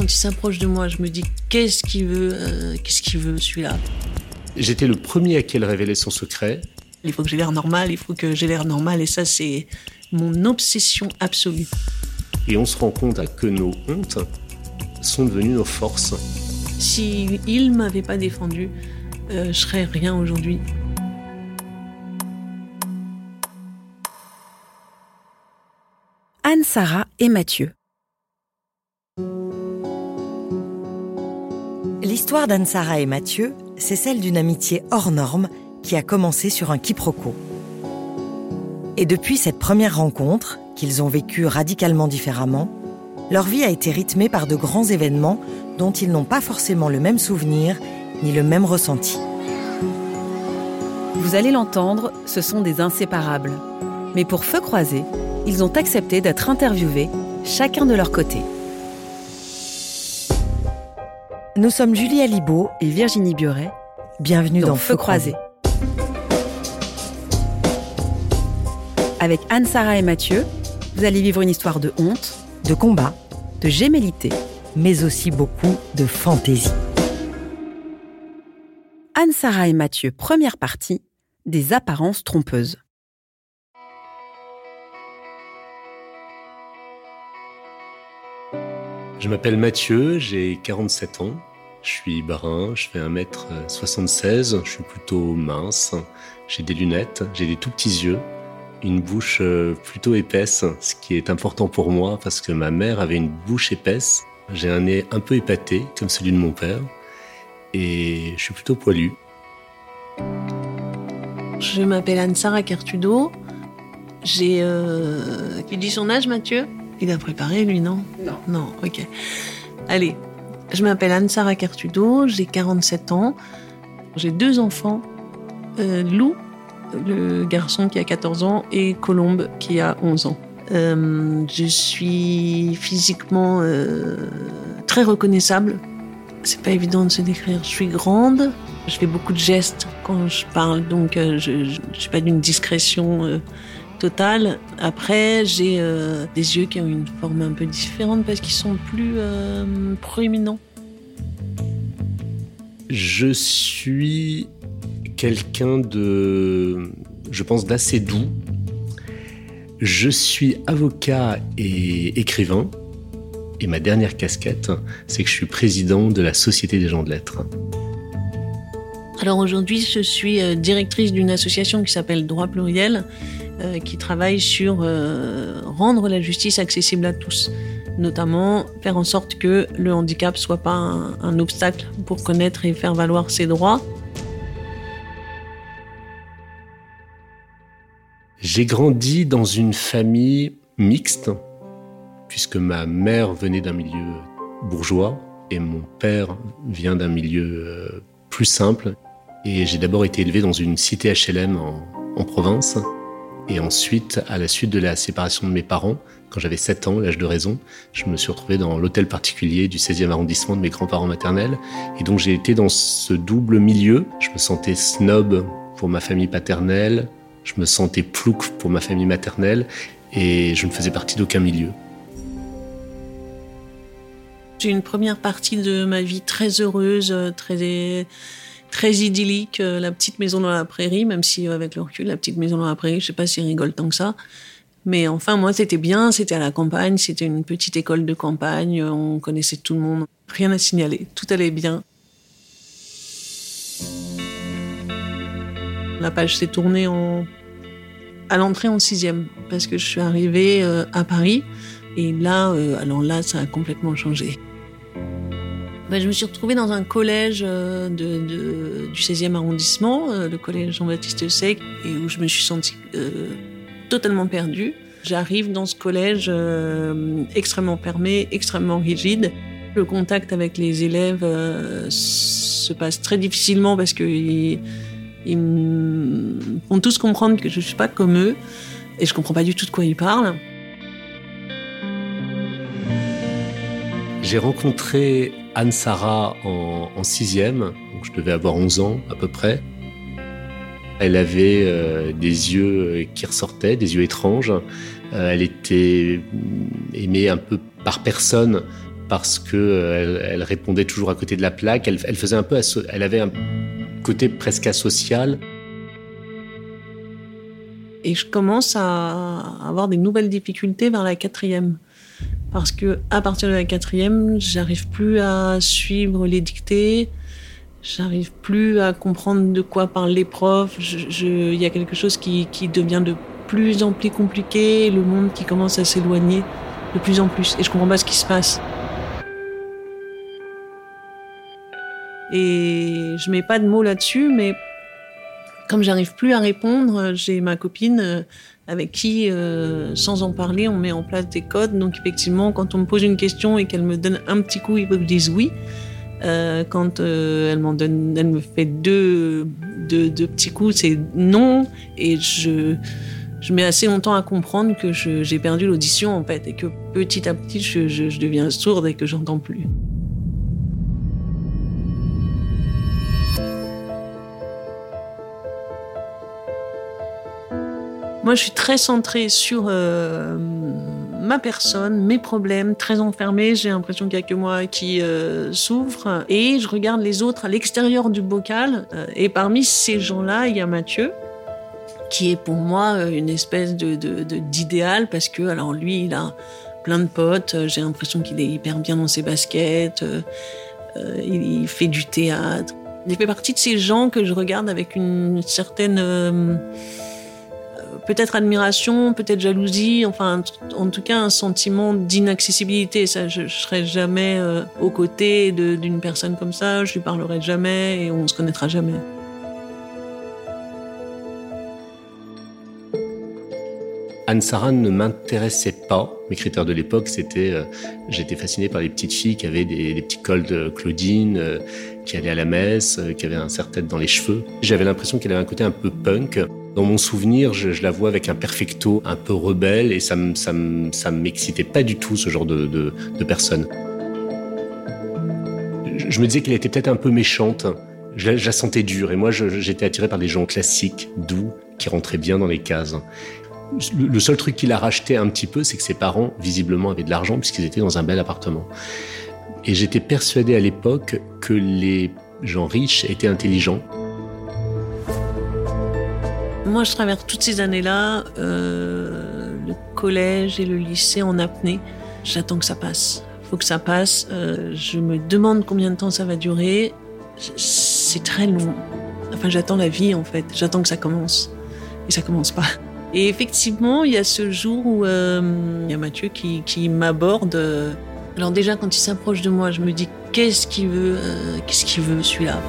Quand il s'approche de moi, je me dis qu'est-ce qu'il veut, euh, qu'est-ce qu'il veut celui-là? J'étais le premier à qui elle révélait son secret. Il faut que j'ai l'air normal, il faut que j'ai l'air normal, et ça c'est mon obsession absolue. Et on se rend compte que nos hontes sont devenues nos forces. Si il m'avait pas défendu, euh, je serais rien aujourd'hui. Anne, Sarah et Mathieu. L'histoire d'Anne, Sarah et Mathieu, c'est celle d'une amitié hors norme qui a commencé sur un quiproquo. Et depuis cette première rencontre, qu'ils ont vécue radicalement différemment, leur vie a été rythmée par de grands événements dont ils n'ont pas forcément le même souvenir ni le même ressenti. Vous allez l'entendre, ce sont des inséparables. Mais pour Feu Croisé, ils ont accepté d'être interviewés, chacun de leur côté. Nous sommes Julie Alibaud et Virginie Bioret. Bienvenue dans, Feu Croisé. Avec Anne, Sarah et Mathieu, vous allez vivre une histoire de honte, de combat, de gémellité, mais aussi beaucoup de fantaisie. Anne, Sarah et Mathieu, première partie, des apparences trompeuses. Je m'appelle Mathieu, j'ai 47 ans. Je suis brun, je fais 1m76, je suis plutôt mince, j'ai des lunettes, j'ai des tout petits yeux, une bouche euh, plutôt épaisse, ce qui est important pour moi parce que ma mère avait une bouche épaisse. J'ai un nez un peu épaté, comme celui de mon père, et je suis plutôt poilu. Je m'appelle Anne-Sara Cartudo. J'ai. Euh... Tu son âge, Mathieu? Il a préparé, lui, non Non. Non, ok. Allez, je m'appelle Anne-Sara Cartudo, j'ai 47 ans. J'ai deux enfants. Euh, Lou, le garçon qui a 14 ans, et Colombe qui a 11 ans. Euh, je suis physiquement euh, très reconnaissable. C'est pas évident de se décrire. Je suis grande, je fais beaucoup de gestes quand je parle, donc je ne suis pas d'une discrétion totale. Après, j'ai euh, des yeux qui ont une forme un peu différente parce qu'ils sont plus euh, proéminents. Je suis quelqu'un de, je pense, d'assez doux. Je suis avocat et écrivain. Et ma dernière casquette, c'est que je suis président de la Société des gens de lettres. Alors aujourd'hui, je suis euh, directrice d'une association qui s'appelle Droit Pluriel, euh, qui travaille sur euh, rendre la justice accessible à tous, notamment faire en sorte que le handicap soit pas un, obstacle pour connaître et faire valoir ses droits. J'ai grandi dans une famille mixte, puisque ma mère venait d'un milieu bourgeois et mon père vient d'un milieu euh, plus simple. Et j'ai d'abord été élevé dans une cité HLM en, province. Et ensuite, à la suite de la séparation de mes parents, quand j'avais 7 ans, l'âge de raison, je me suis retrouvé dans l'hôtel particulier du 16e arrondissement de mes grands-parents maternels. Et donc j'ai été dans ce double milieu. Je me sentais snob pour ma famille paternelle, je me sentais plouc pour ma famille maternelle, et je ne faisais partie d'aucun milieu. J'ai une première partie de ma vie très heureuse, très très idyllique, la petite maison dans la prairie, même si avec le recul, la petite maison dans la prairie, je sais pas si rigole tant que ça. Mais enfin, moi, c'était bien, c'était à la campagne, c'était une petite école de campagne, on connaissait tout le monde, rien à signaler, tout allait bien. La page s'est tournée en... à l'entrée en sixième, parce que je suis arrivée euh, à Paris, et là, euh, alors là, ça a complètement changé. Ben, je me suis retrouvée dans un collège euh, du 16e arrondissement, euh, le collège Jean-Baptiste Sec, et où je me suis sentie euh, totalement perdue. J'arrive dans ce collège extrêmement fermé, extrêmement rigide. Le contact avec les élèves se passe très difficilement parce qu'ils font tous comprendre que je ne suis pas comme eux et je comprends pas du tout de quoi ils parlent. J'ai rencontré Anne-Sara en, sixième, donc je devais avoir 11 ans à peu près. Elle avait euh, des yeux qui ressortaient, des yeux étranges. Euh, elle était aimée un peu par personne parce que elle, répondait toujours à côté de la plaque. Elle, faisait un peu, elle avait un côté presque asocial. Et je commence à avoir des nouvelles difficultés vers la quatrième. Parce que à partir de la quatrième, j'arrive plus à suivre les dictées, j'arrive plus à comprendre de quoi parlent les profs. Il y a quelque chose qui, qui devient de plus en plus compliqué, le monde qui commence à s'éloigner de plus en plus. Et je comprends pas ce qui se passe. Et je mets pas de mots là-dessus, mais comme j'arrive plus à répondre, j'ai ma copine avec qui, euh, sans en parler, on met en place des codes. Donc effectivement, quand on me pose une question et qu'elle me donne un petit coup, il faut que je dise oui. Euh, quand elle m'en donne, elle me fait deux, deux, petits coups, c'est non. Et je, je mets assez longtemps à comprendre que j'ai perdu l'audition en fait, et que petit à petit, je, je deviens sourde et que j'entends plus. Moi, je suis très centrée sur euh, ma personne, mes problèmes, très enfermée. J'ai l'impression qu'il n'y a que moi qui euh, souffre. Et je regarde les autres à l'extérieur du bocal. Euh, et parmi ces gens-là, il y a Mathieu qui est pour moi une espèce de d'idéal parce que alors lui il a plein de potes j'ai l'impression qu'il est hyper bien dans ses baskets il, fait du théâtre il fait partie de ces gens que je regarde avec une certaine peut-être admiration, peut-être jalousie, enfin en tout cas un sentiment d'inaccessibilité. Ça, je, ne serai jamais euh, aux côtés d'une personne comme ça, je lui parlerai jamais et on se connaîtra jamais. Anne Saran ne m'intéressait pas. Mes critères de l'époque, c'était, euh, j'étais fasciné par les petites filles qui avaient des, petits cols de Claudine, euh, qui allaient à la messe, qui avaient un serre-tête dans les cheveux. J'avais l'impression qu'elle avait un côté un peu punk. Dans mon souvenir, je, la vois avec un perfecto un peu rebelle et ça ne ça ça m'excitait pas du tout ce genre de, de, de personne. Je me disais qu'elle était peut-être un peu méchante. Je, la sentais dure et moi j'étais attiré par des gens classiques, doux, qui rentraient bien dans les cases. Le, seul truc qui l'a racheté un petit peu, c'est que ses parents, visiblement, avaient de l'argent puisqu'ils étaient dans un bel appartement. Et j'étais persuadé à l'époque que les gens riches étaient intelligents moi, je traverse toutes ces années-là, euh, le collège et le lycée en apnée. J'attends que ça passe. Faut que ça passe. Euh, je me demande combien de temps ça va durer. C'est très long. Enfin, j'attends la vie en fait. J'attends que ça commence. Et ça commence pas. Et effectivement, il y a ce jour où euh, il y a Mathieu qui, m'aborde. Alors déjà, quand il s'approche de moi, je me dis qu'est-ce qu'il veut, qu'est-ce qu'il veut celui-là?